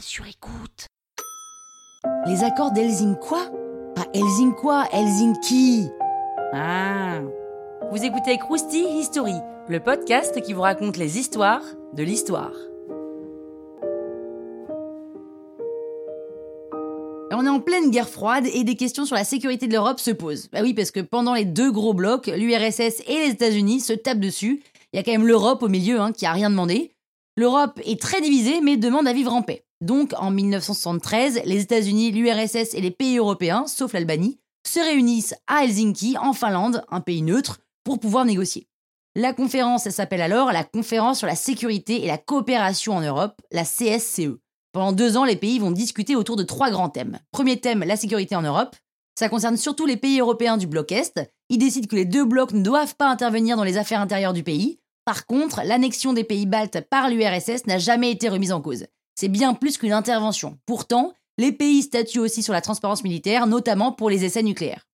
sur écoute. Les accords d'Helsinki quoi Pas Helsinki quoi, Helsinki Ah Vous écoutez Krusty History, le podcast qui vous raconte les histoires de l'histoire. On est en pleine guerre froide et des questions sur la sécurité de l'Europe se posent. Bah oui, parce que pendant les deux gros blocs, l'URSS et les États-Unis se tapent dessus. Il y a quand même l'Europe au milieu hein, qui a rien demandé. L'Europe est très divisée mais demande à vivre en paix. Donc en 1973, les États-Unis, l'URSS et les pays européens, sauf l'Albanie, se réunissent à Helsinki, en Finlande, un pays neutre, pour pouvoir négocier. La conférence s'appelle alors la Conférence sur la sécurité et la coopération en Europe, la CSCE. Pendant deux ans, les pays vont discuter autour de trois grands thèmes. Premier thème, la sécurité en Europe. Ça concerne surtout les pays européens du bloc Est. Ils décident que les deux blocs ne doivent pas intervenir dans les affaires intérieures du pays. Par contre, l'annexion des pays baltes par l'URSS n'a jamais été remise en cause. C'est bien plus qu'une intervention. Pourtant, les pays statuent aussi sur la transparence militaire, notamment pour les essais nucléaires.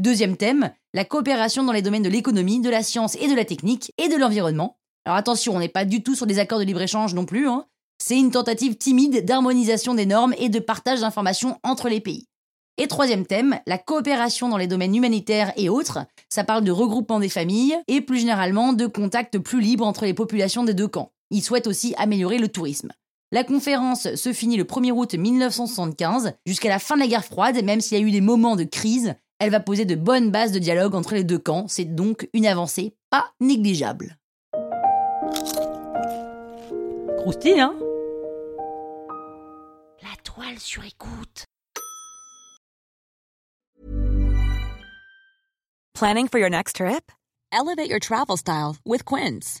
Deuxième thème, la coopération dans les domaines de l'économie, de la science et de la technique et de l'environnement. Alors attention, on n'est pas du tout sur des accords de libre-échange non plus. Hein. C'est une tentative timide d'harmonisation des normes et de partage d'informations entre les pays. Et troisième thème, la coopération dans les domaines humanitaires et autres. Ça parle de regroupement des familles et plus généralement de contacts plus libres entre les populations des deux camps. Ils souhaitent aussi améliorer le tourisme. La conférence se finit le 1er août 1975, jusqu'à la fin de la guerre froide, même s'il y a eu des moments de crise, elle va poser de bonnes bases de dialogue entre les deux camps, c'est donc une avancée pas négligeable. Croustille, hein? La toile sur écoute. Planning for your next trip? Elevate your travel style with Quince.